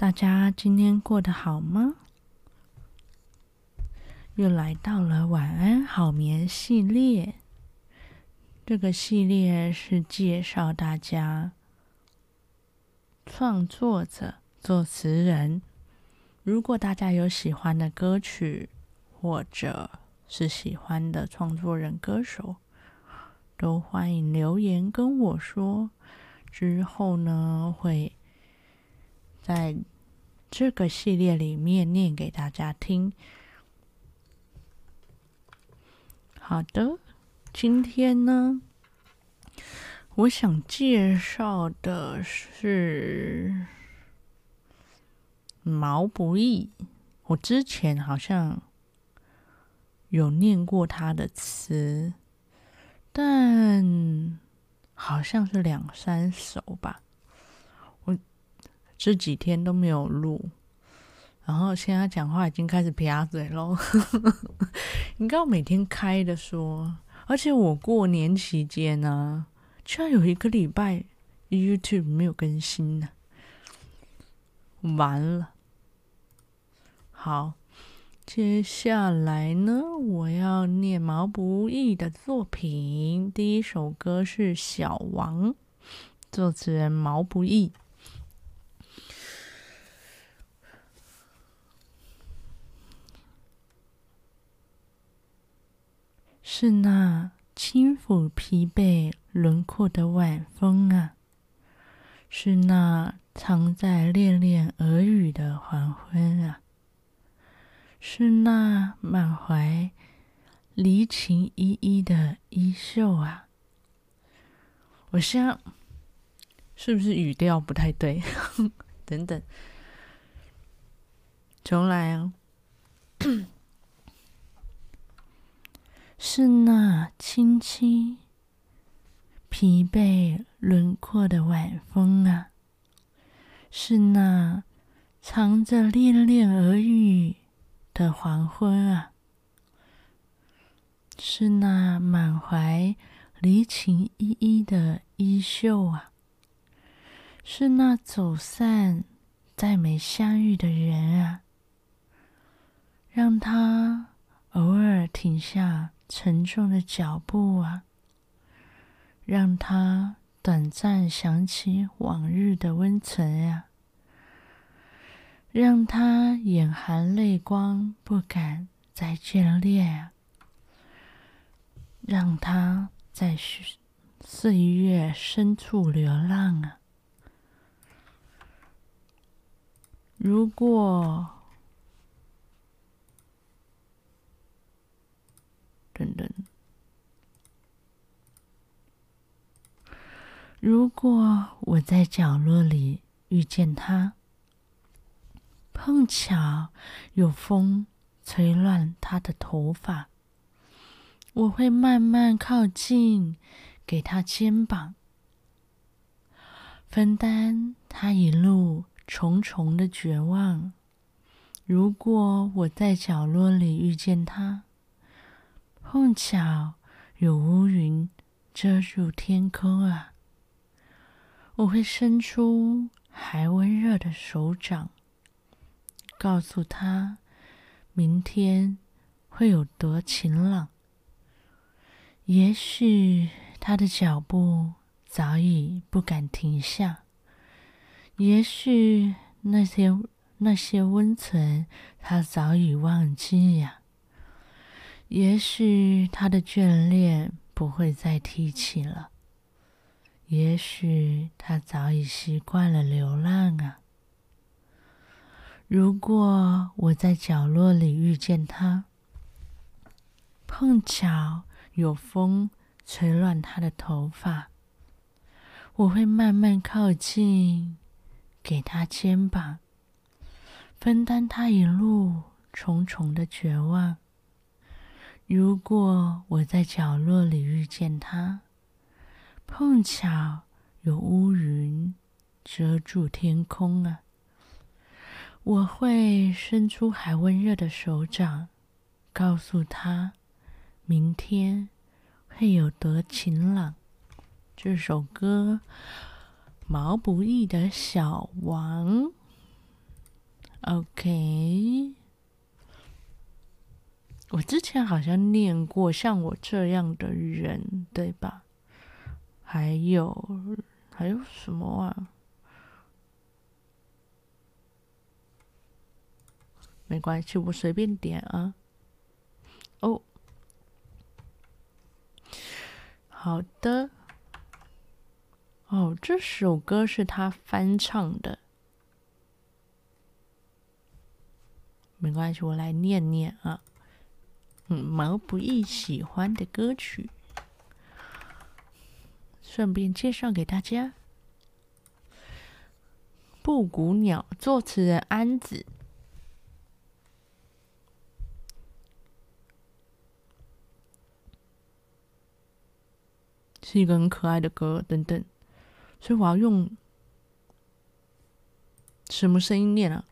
大家今天过得好吗？又来到了晚安好眠系列。这个系列是介绍大家创作者、作词人。如果大家有喜欢的歌曲，或者是喜欢的创作人、歌手，都欢迎留言跟我说。之后呢，会在这个系列里面念给大家听。好的，今天呢，我想介绍的是毛不易。我之前好像有念过他的词，但好像是两三首吧。这几天都没有录，然后现在讲话已经开始撇嘴喽。应该我每天开的说，而且我过年期间呢、居然有一个礼拜 YouTube 没有更新呢，完了。好，接下来呢，我要念毛不易的作品。第一首歌是《小王》，作词人毛不易。是那轻抚疲惫轮廓的晚风啊，是那藏在恋恋耳语的黄昏啊，是那满怀离情依依的衣袖啊。我想，是不是语调不太对？等等，重来哦。是那轻轻疲惫轮廓的晚风啊，是那藏着恋恋耳语的黄昏啊，是那满怀离情依依的衣袖啊，是那走散再没相遇的人啊，让他偶尔停下。沉重的脚步啊，让他短暂想起往日的温存呀，让他眼含泪光，不敢再眷恋啊，让他在岁月深处流浪啊。如果。等等，如果我在角落里遇见他，碰巧有风吹乱他的头发，我会慢慢靠近，给他肩膀，分担他一路重重的绝望。如果我在角落里遇见他，碰巧有乌云遮住天空啊，我会伸出还温热的手掌，告诉他明天会有多晴朗。也许他的脚步早已不敢停下，也许那些那些温存他早已忘记呀。也许他的眷恋不会再提起了，也许他早已习惯了流浪啊。如果我在角落里遇见他，碰巧有风吹乱他的头发，我会慢慢靠近，给他肩膀，分担他一路重重的绝望。如果我在角落里遇见他，碰巧有乌云遮住天空啊，我会伸出还温热的手掌，告诉他明天会有多晴朗。这首歌，毛不易的《小王》。OK，我之前好像念过像我这样的人，对吧？还有还有什么啊？没关系，我随便点啊。哦，好的。哦，这首歌是他翻唱的。没关系，我来念念啊。毛不易喜欢的歌曲，顺便介绍给大家。布谷鸟，作词人安子。是一个很可爱的歌，等等，所以我要用什么声音念啊？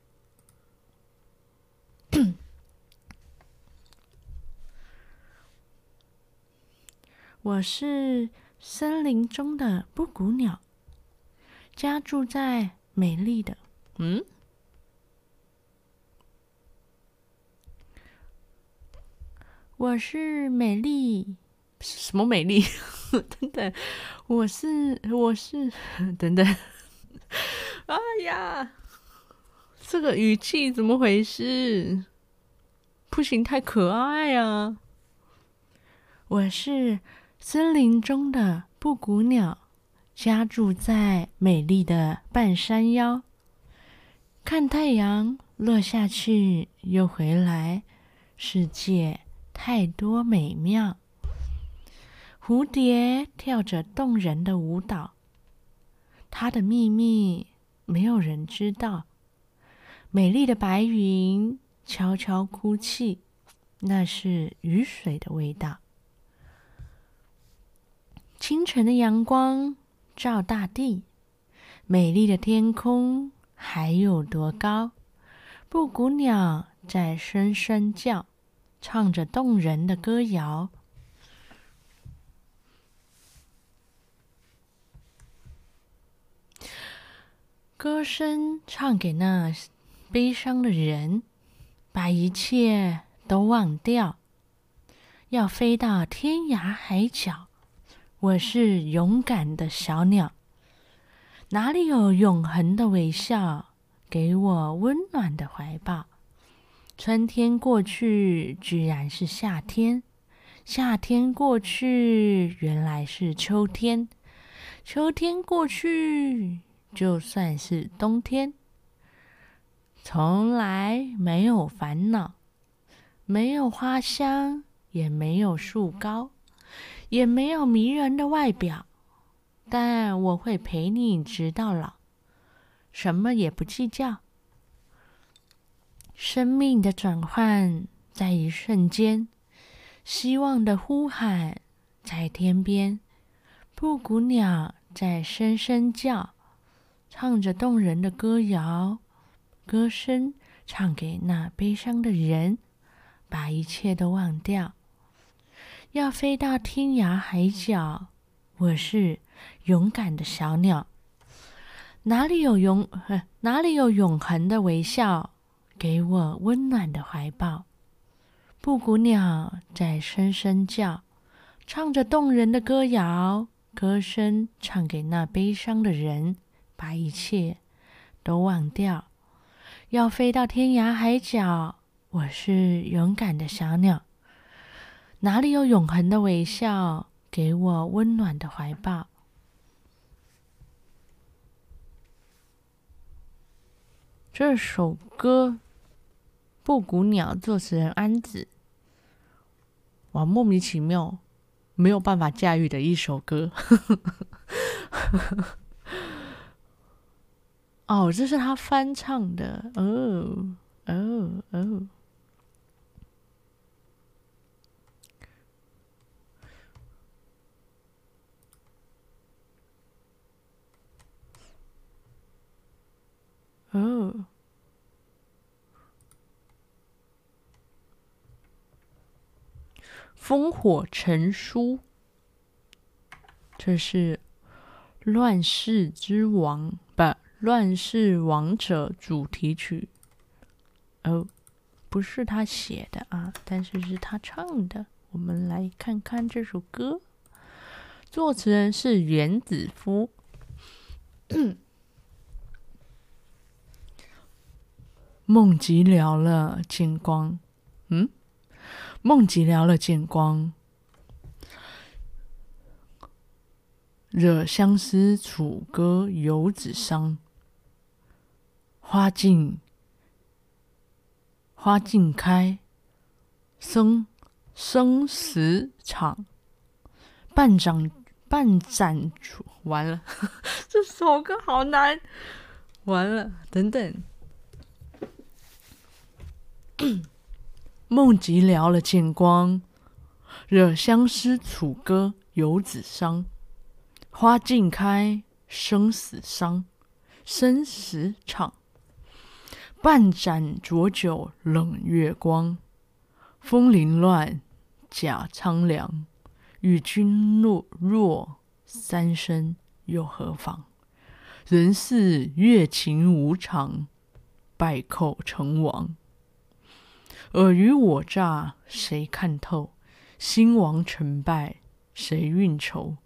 我是森林中的布谷鸟，家住在美丽的……嗯，我是美丽，什么美丽？等等，我是我是 等等，哎呀，这个语气怎么回事？不行，太可爱啊！我是森林中的布谷鸟，家住在美丽的半山腰，看太阳落下去又回来，世界太多美妙。蝴蝶跳着动人的舞蹈，它的秘密没有人知道。美丽的白云悄悄哭泣，那是雨水的味道。清晨的阳光照大地，美丽的天空还有多高？布谷鸟在声声叫，唱着动人的歌谣。歌声唱给那悲伤的人，把一切都忘掉，要飞到天涯海角。我是勇敢的小鸟，哪里有永恒的微笑？给我温暖的怀抱。春天过去，居然是夏天；夏天过去，原来是秋天；秋天过去。就算是冬天，从来没有烦恼，没有花香，也没有树高，也没有迷人的外表，但我会陪你直到老，什么也不计较。生命的转换在一瞬间，希望的呼喊在天边，布谷鸟在声声叫。唱着动人的歌谣，歌声唱给那悲伤的人，把一切都忘掉，要飞到天涯海角。我是勇敢的小鸟，哪里有永，哪里有永恒的微笑？给我温暖的怀抱。布谷鸟在声声叫，唱着动人的歌谣，歌声唱给那悲伤的人。把一切都忘掉，要飞到天涯海角。我是勇敢的小鸟，哪里有永恒的微笑？给我温暖的怀抱。这首歌《布谷鸟》作词人安子，哇，莫名其妙，没有办法驾驭的一首歌。哦，这是他翻唱的，哦哦哦，哦，烽火成书，这是乱世之王不？《乱世王者》主题曲，哦，不是他写的啊，但是是他唱的。我们来看看这首歌，作词人是原子夫。梦极寥了见光，嗯，梦极寥了见光，惹相思楚歌游子伤。花尽，花尽开，生生死场。半掌半盏烛，完了，这首歌好难。完了，等等。梦极聊了见光，惹相思楚歌游子伤。花尽开，生死伤，生死场。半盏浊酒冷月光，风铃乱，甲苍凉。与君若若三生又何妨？人似月情无常，败寇成王。尔虞我诈谁看透？兴亡成败谁运筹？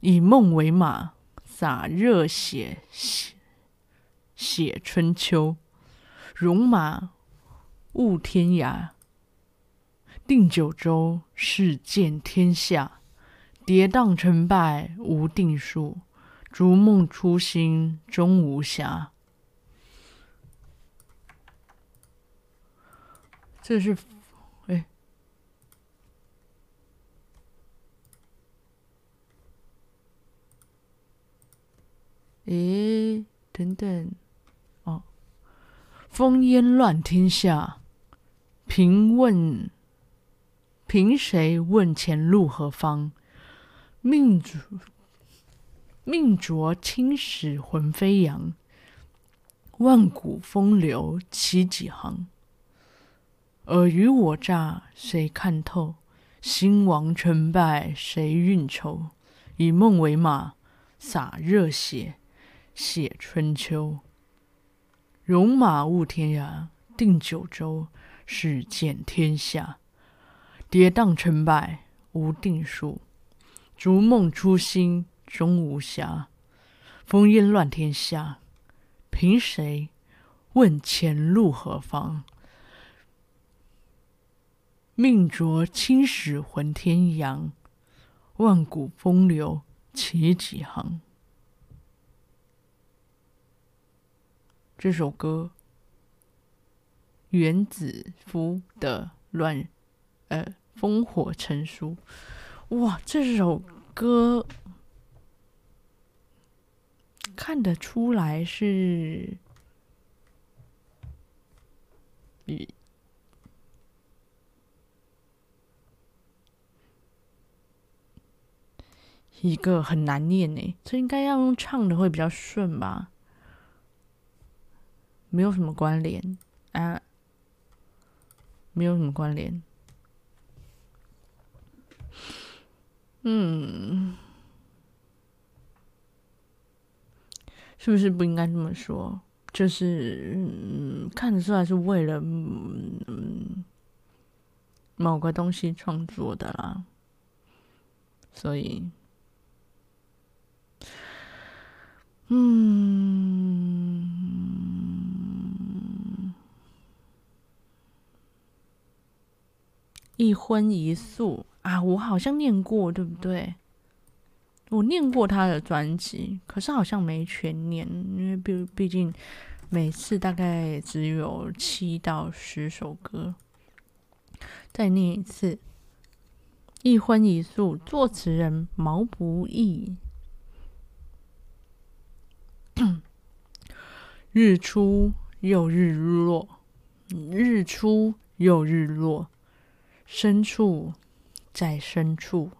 以梦为马，洒热血写写春秋。戎马误天涯，定九州是见天下。跌宕成败无定数，逐梦初心终无瑕。这是，哎，哎，等等。哦烽烟乱天下，凭问，凭谁问前路何方？命浊，命浊青史魂飞扬，万古风流起几行？尔虞我诈谁看透？兴亡成败谁运筹？以梦为马，洒热血写春秋。戎马误天涯，定九州是见天下。跌宕成败无定数，逐梦初心终无暇。烽烟乱天下，凭谁问前路何方？命浊青史魂天扬，万古风流起几行？这首歌，原子夫的乱，呃，烽火成书。哇，这首歌看得出来是，一个很难念呢，这应该要用唱的会比较顺吧。没有什么关联啊，没有什么关联。嗯，是不是不应该这么说？就是嗯，看得出来是为了嗯某个东西创作的啦，所以嗯。一荤一素啊，我好像念过，对不对？我念过他的专辑，可是好像没全念，因为毕毕竟每次大概只有七到十首歌。再念一次，一荤一素，作词人毛不易。日出又日落，日出又日落。深处，在深处，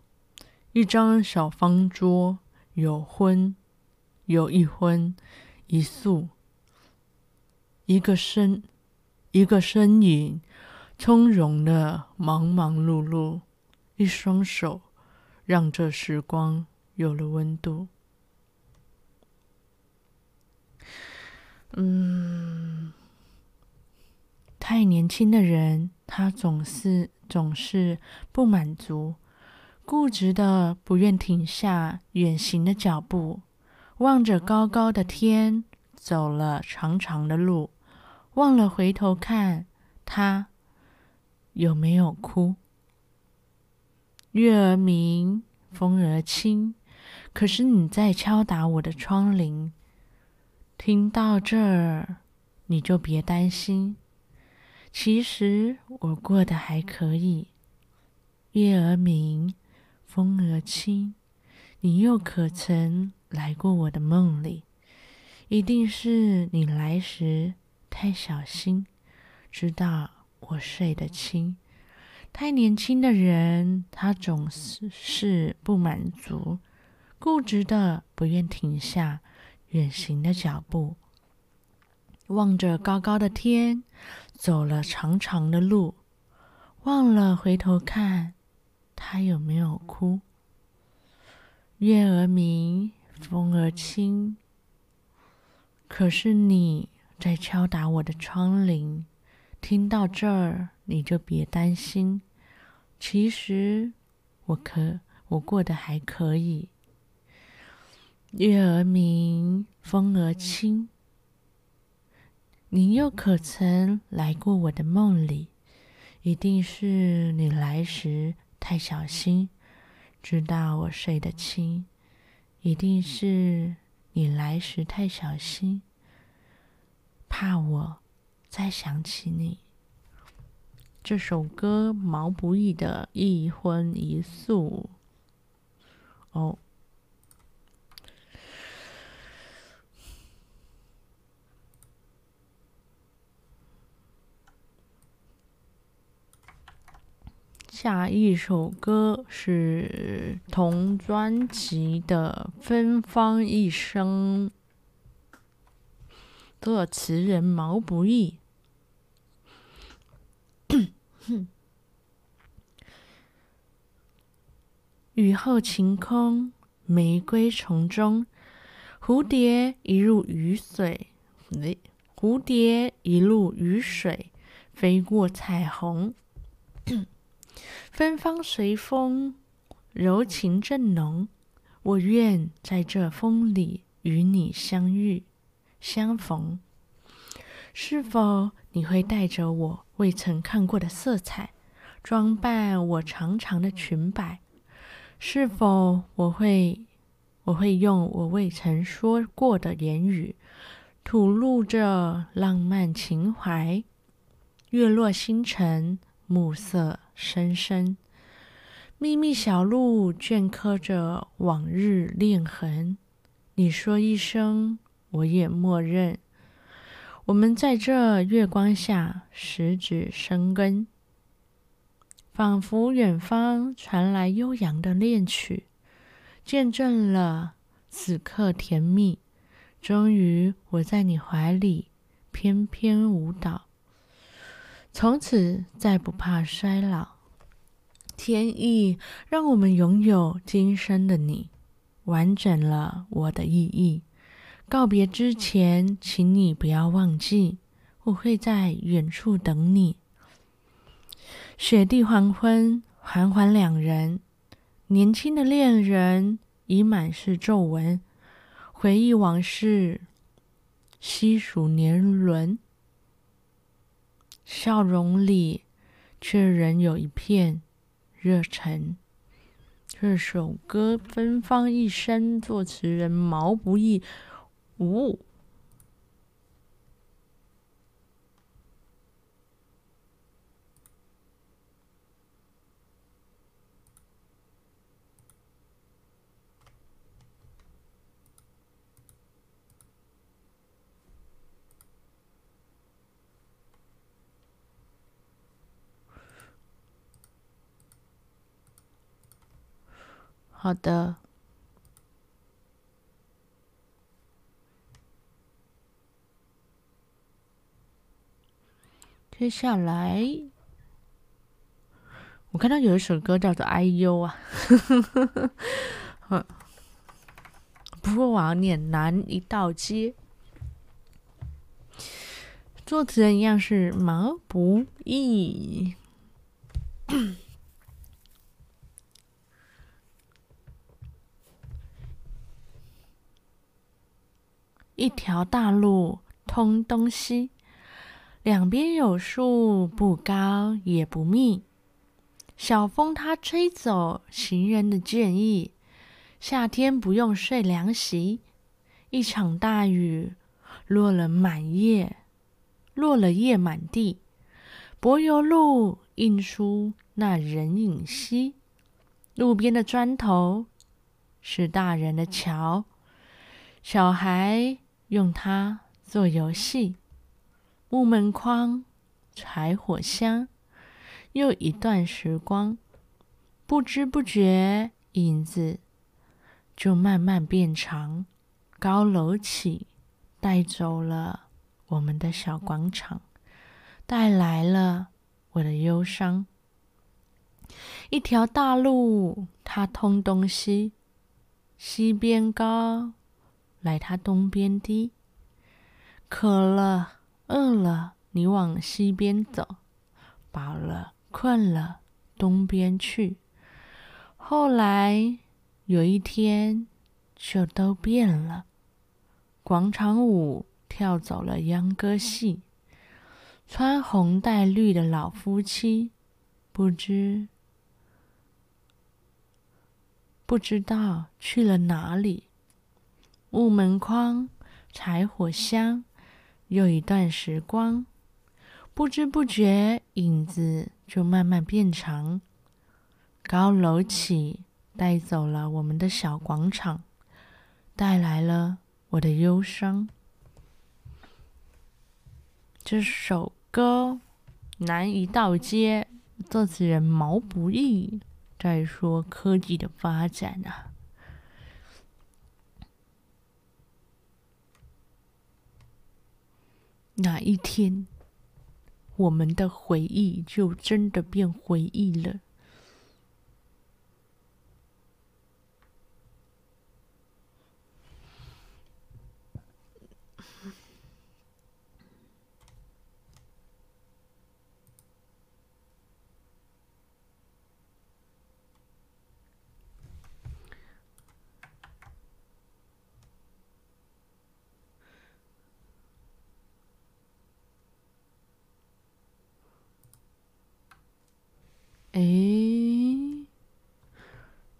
一张小方桌，有荤，有一荤，一素，一个身，一个身影，从容的忙忙碌碌，一双手，让这时光有了温度。嗯。太年轻的人，他总是总是不满足，固执的不愿停下远行的脚步，望着高高的天，走了长长的路，忘了回头看他有没有哭。月儿明，风儿轻，可是你在敲打我的窗棂。听到这儿，你就别担心。其实我过得还可以。月儿明，风儿轻，你又可曾来过我的梦里？一定是你来时太小心，知道我睡得轻。太年轻的人，他总是是不满足，固执的不愿停下。远行的脚步，望着高高的天，走了长长的路，忘了回头看他有没有哭。月儿明，风儿轻，可是你在敲打我的窗棂。听到这儿，你就别担心。其实我可我过得还可以。月儿明，风儿轻，你又可曾来过我的梦里？一定是你来时太小心，知道我睡得轻。一定是你来时太小心，怕我再想起你。这首歌毛不易的《一荤一素》哦。下一首歌是同专辑的《芬芳一生》，作词人毛不易。雨后晴空，玫瑰丛中，蝴蝶一路雨水，蝴蝶一路雨水，飞过彩虹。芬芳随风，柔情正浓。我愿在这风里与你相遇、相逢。是否你会带着我未曾看过的色彩，装扮我长长的裙摆？是否我会，我会用我未曾说过的言语，吐露着浪漫情怀？月落星辰，暮色深深，秘密小路镌刻着往日恋痕。你说一声，我也默认。我们在这月光下十指生根，仿佛远方传来悠扬的恋曲，见证了此刻甜蜜。终于，我在你怀里翩翩舞蹈。从此再不怕衰老，天意让我们拥有今生的你，完整了我的意义。告别之前，请你不要忘记，我会在远处等你。雪地黄昏，缓缓两人，年轻的恋人已满是皱纹，回忆往事，细数年轮。笑容里，却仍有一片热忱。这首歌《芬芳一生》，作词人毛不易。五。好的，接下来我看到有一首歌叫做《哎呦》啊，不过我要念南一道街。作词人一样是毛不易。一条大路通东西，两边有树，不高也不密。小风它吹走行人的建议，夏天不用睡凉席。一场大雨落了满夜，落了叶满地。柏油路映出那人影稀，路边的砖头是大人的桥，小孩。用它做游戏，木门框，柴火香，又一段时光，不知不觉，影子就慢慢变长。高楼起，带走了我们的小广场，带来了我的忧伤。一条大路，它通东西，西边高。来，它东边低。渴了，饿了，你往西边走；饱了，困了，东边去。后来有一天，就都变了。广场舞跳走了秧歌戏，穿红戴绿的老夫妻，不知不知道去了哪里。木门框，柴火香，又一段时光，不知不觉，影子就慢慢变长。高楼起，带走了我们的小广场，带来了我的忧伤。这首歌《南一道街》，作词人毛不易，在说科技的发展啊。哪一天，我们的回忆就真的变回忆了？哎，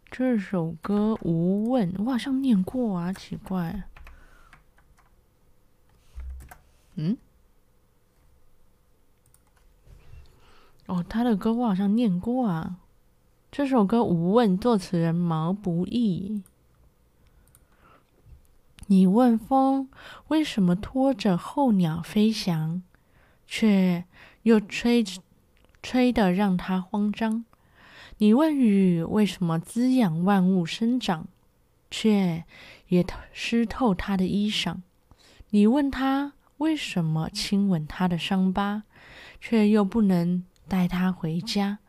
这首歌《无问》我好像念过啊，奇怪。嗯？哦，他的歌我好像念过啊。这首歌《无问》，作词人毛不易。你问风为什么拖着候鸟飞翔，却又吹着。吹得让它慌张。你问雨为什么滋养万物生长，却也湿透它的衣裳。你问他为什么亲吻他的伤疤，却又不能带他回家。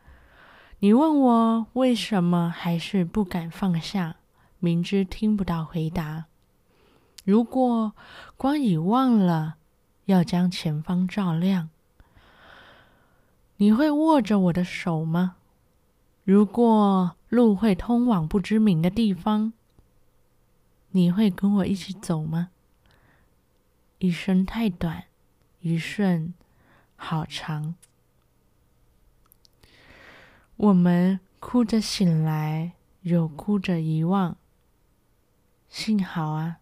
你问我为什么还是不敢放下，明知听不到回答。如果光已忘了要将前方照亮。你会握着我的手吗？如果路会通往不知名的地方，你会跟我一起走吗？一生太短，一瞬好长。我们哭着醒来，又哭着遗忘。幸好啊，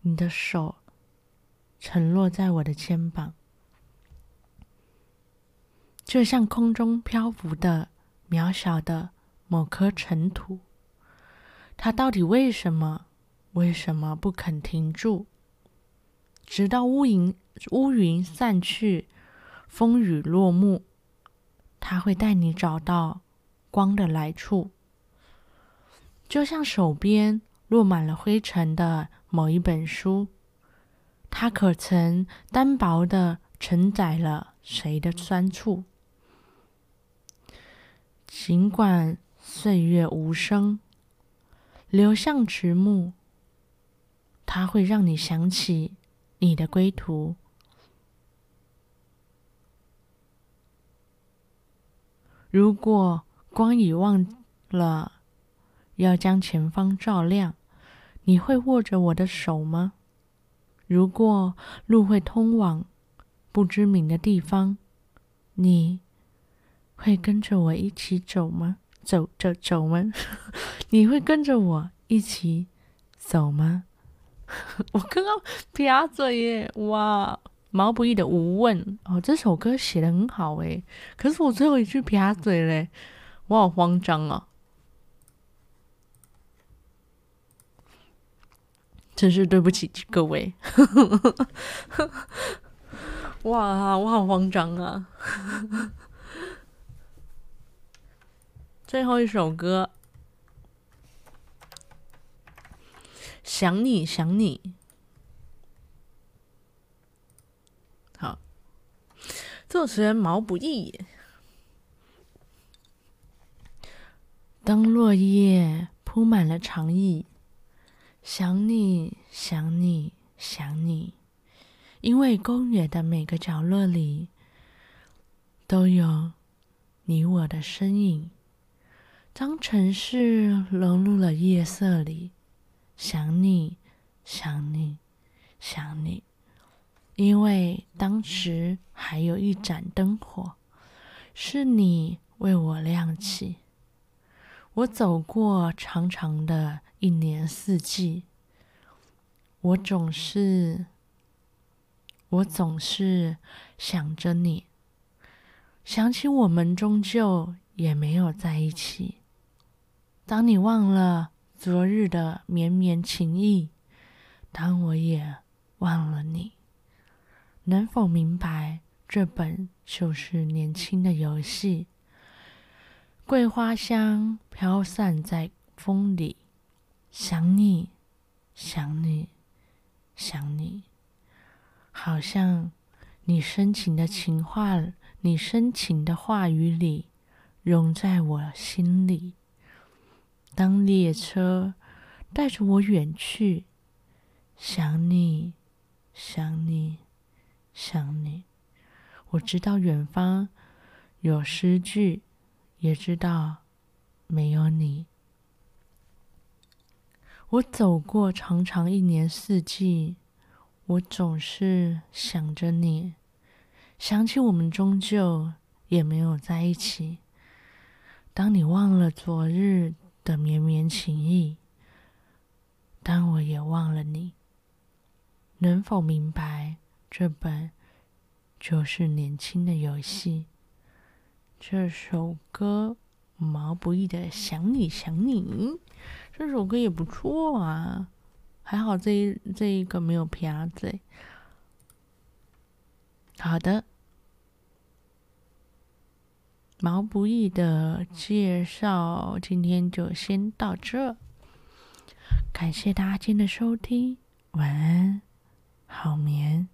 你的手沉落在我的肩膀。就像空中漂浮的渺小的某颗尘土，它到底为什么为什么不肯停住？直到乌云乌云散去，风雨落幕，它会带你找到光的来处。就像手边落满了灰尘的某一本书，它可曾单薄的承载了谁的酸楚？尽管岁月无声流向迟暮它会让你想起你的归途。如果光已忘了要将前方照亮你会握着我的手吗？如果路会通往不知名的地方你会跟着我一起走吗？走走走吗？你会跟着我一起走吗？我刚刚撇嘴耶！哇，毛不易的《无问》哦，这首歌写的很好诶，可是我最后一句撇嘴嘞，我好慌张啊！真是对不起各位，哇，我好慌张啊！最后一首歌，想你想你，好，作词人毛不易。当落叶铺满了长椅。想你，想你，想你，因为公园的每个角落里都有你我的身影。当城市融入了夜色里，想你，想你，想你，因为当时还有一盏灯火，是你为我亮起。我走过长长的。一年四季，我总是，我总是想着你，想起我们终究也没有在一起。当你忘了昨日的绵绵情意，当我也忘了你，能否明白，这本就是年轻的游戏？桂花香飘散在风里。想你，想你，想你，好像你深情的情话，你深情的话语里，融在我心里。当列车带着我远去，想你，想你，想你。我知道远方有诗句，也知道没有你。我走过长长一年四季，我总是想着你，想起我们终究也没有在一起。当你忘了昨日的绵绵情意，当我也忘了你，能否明白，这本就是年轻的游戏？这首歌，毛不易的《想你想你》。这首歌也不错啊，还好这一这一个没有撇嘴。好的，毛不易的介绍今天就先到这，感谢大家今天的收听，晚安，好眠。